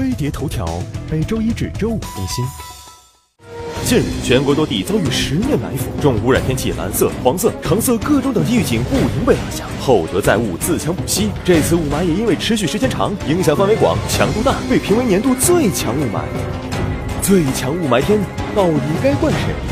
飞碟头条，每周一至周五更新。近日，全国多地遭遇十面埋伏，重污染天气蓝色、黄色、橙色各种等级预警不停被拉响，厚德载物，自强不息。这次雾霾也因为持续时间长、影响范围广、强度大，被评为年度最强雾霾。最强雾霾天到底该怪谁？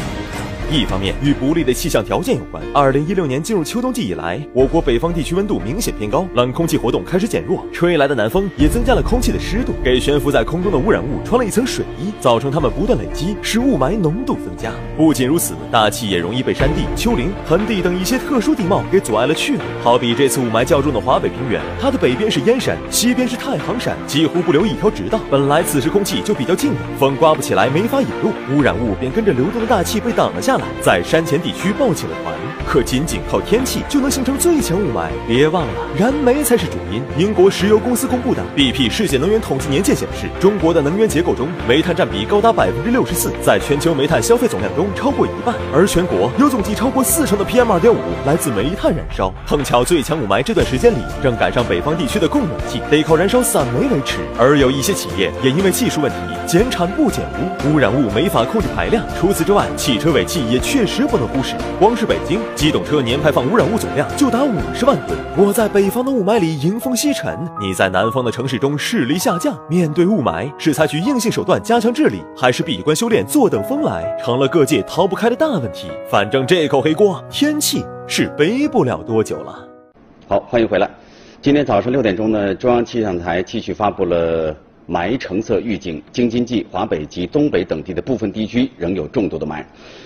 一方面与不利的气象条件有关。二零一六年进入秋冬季以来，我国北方地区温度明显偏高，冷空气活动开始减弱，吹来的南风也增加了空气的湿度，给悬浮在空中的污染物穿了一层水衣，造成它们不断累积，使雾霾浓度增加。不仅如此，大气也容易被山地、丘陵、盆地等一些特殊地貌给阻碍了去路。好比这次雾霾较重的华北平原，它的北边是燕山，西边是太行山，几乎不留一条直道。本来此时空气就比较静的，风刮不起来，没法引路，污染物便跟着流动的大气被挡了下来。在山前地区抱起了团，可仅仅靠天气就能形成最强雾霾？别忘了，燃煤才是主因。英国石油公司公布的 BP 世界能源统计年鉴显示，中国的能源结构中，煤炭占比高达百分之六十四，在全球煤炭消费总量中超过一半。而全国有总计超过四成的 PM 二点五来自煤炭燃烧。碰巧最强雾霾这段时间里，正赶上北方地区的供暖季，得靠燃烧散煤维持。而有一些企业也因为技术问题，减产不减污，污染物没法控制排量。除此之外，汽车尾气也确实。不能忽视，光是北京机动车年排放污染物总量就达五十万吨。我在北方的雾霾里迎风吸尘，你在南方的城市中视力下降。面对雾霾，是采取硬性手段加强治理，还是闭关修炼坐等风来，成了各界逃不开的大问题。反正这口黑锅，天气是背不了多久了。好，欢迎回来。今天早上六点钟呢，中央气象台继续发布了。霾橙色预警，京津冀、华北及东北等地的部分地区仍有重度的霾。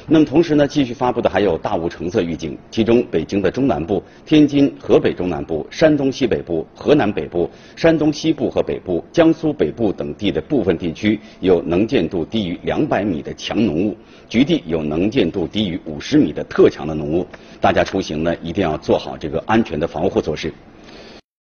那么同时呢，继续发布的还有大雾橙色预警，其中北京的中南部、天津、河北中南部、山东西北部、河南北部、山东西部和北部、江苏北部等地的部分地区有能见度低于两百米的强浓雾，局地有能见度低于五十米的特强的浓雾。大家出行呢，一定要做好这个安全的防护措施。